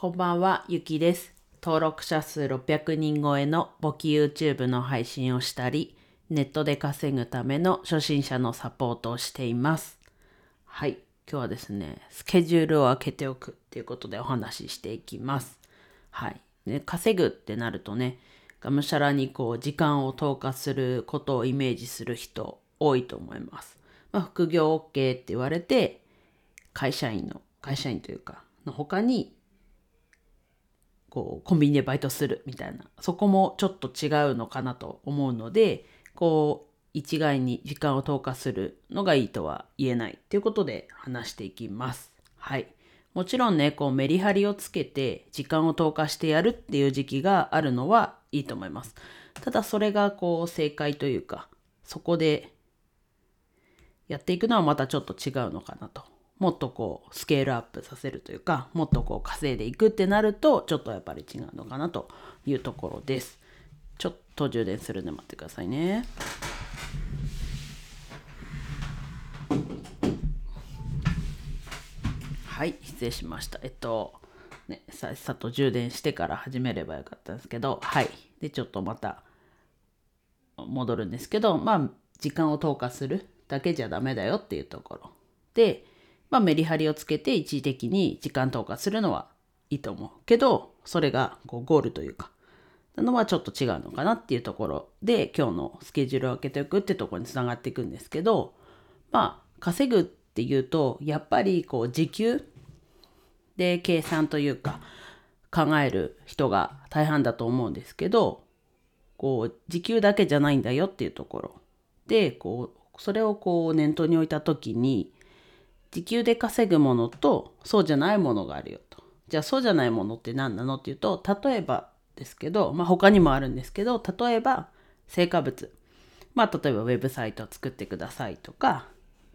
こんばんは、ゆきです。登録者数600人超えの簿記 YouTube の配信をしたり、ネットで稼ぐための初心者のサポートをしています。はい、今日はですね、スケジュールを空けておくっていうことでお話ししていきます。はい。ね、稼ぐってなるとね、がむしゃらにこう時間を投下することをイメージする人多いと思います。まあ、副業 OK って言われて、会社員の、会社員というか、の他にこうコンビニでバイトするみたいなそこもちょっと違うのかなと思うのでこう一概に時間を投下するのがいいとは言えないということで話していきます。はい。もちろんね、こうメリハリをつけて時間を投下してやるっていう時期があるのはいいと思います。ただそれがこう正解というか、そこでやっていくのはまたちょっと違うのかなと。もっとこうスケールアップさせるというかもっとこう稼いでいくってなるとちょっとやっぱり違うのかなというところです。ちょっと充電するんで待ってくださいね。はい失礼しました。えっとねさっさと充電してから始めればよかったんですけどはい。でちょっとまた戻るんですけどまあ時間を投下するだけじゃダメだよっていうところ。でまあ、メリハリをつけて一時的に時間投下するのはいいと思うけどそれがこうゴールというかなのはちょっと違うのかなっていうところで今日のスケジュールを開けておくってところにつながっていくんですけどまあ稼ぐっていうとやっぱりこう時給で計算というか考える人が大半だと思うんですけどこう時給だけじゃないんだよっていうところでこうそれをこう念頭に置いた時に時給で稼ぐものとそうじゃないものがあるよと。じゃあそうじゃないものって何なのっていうと例えばですけど、まあ、他にもあるんですけど例えば成果物。まあ例えばウェブサイトを作ってくださいとか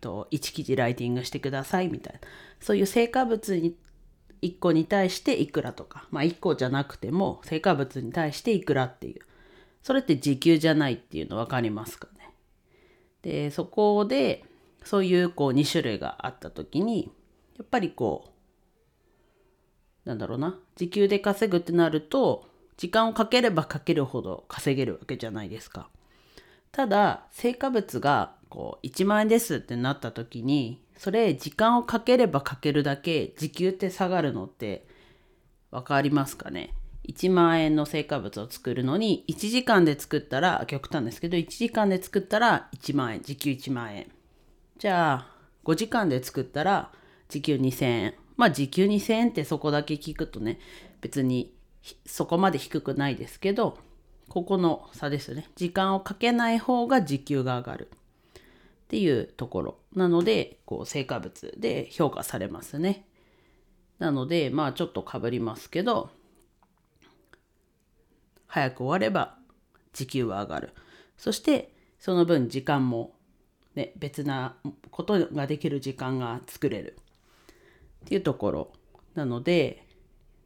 と1記事ライティングしてくださいみたいなそういう成果物に1個に対していくらとかまあ1個じゃなくても成果物に対していくらっていうそれって時給じゃないっていうの分かりますかね。でそこでそういうこう2種類があった時にやっぱりこうなんだろうな時給で稼ぐってなると時間をかければかけるほど稼げるわけじゃないですか。ただ成果物がこう1万円ですってなった時にそれ時間をかければかけるだけ時給って下がるのって分かりますかね？1万円の成果物を作るのに1時間で作ったら極端ですけど1時間で作ったら1万円時給1万円じゃあ5時間で作ったら時給2000円。まあ時給2000円ってそこだけ聞くとね別にそこまで低くないですけどここの差ですね。時間をかけない方が時給が上がる。っていうところ。なのでこう成果物で評価されますね。なのでまあちょっとかぶりますけど早く終われば時給は上がる。そしてその分時間もね、別なことができる時間が作れるっていうところなので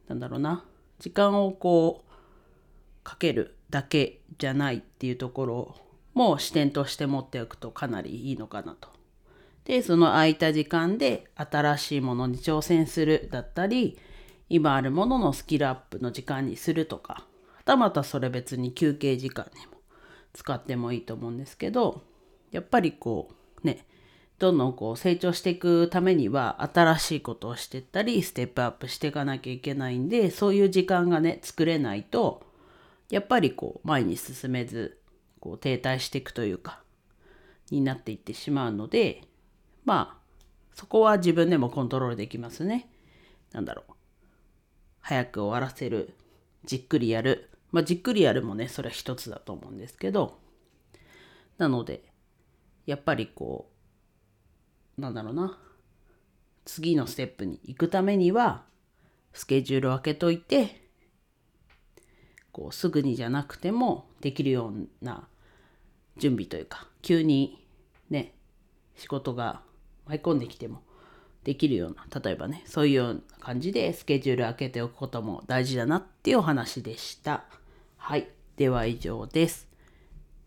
なんだろうな時間をこうかけるだけじゃないっていうところも視点として持っておくとかなりいいのかなと。でその空いた時間で新しいものに挑戦するだったり今あるもののスキルアップの時間にするとかはたまたそれ別に休憩時間にも使ってもいいと思うんですけどやっぱりこうねどんどんこう成長していくためには新しいことをしてったりステップアップしていかなきゃいけないんでそういう時間がね作れないとやっぱりこう前に進めずこう停滞していくというかになっていってしまうのでまあそこは自分でもコントロールできますね。なんだろう。早く終わらせる。じっくりやる。まあじっくりやるもねそれは一つだと思うんですけど。なのでやっぱりこうなんだろうな。次のステップに行くためにはスケジュールを開けといてこうすぐにじゃなくてもできるような準備というか急にね仕事が舞い込んできてもできるような例えばねそういうような感じでスケジュール開けておくことも大事だなっていうお話でした。はい。では以上です。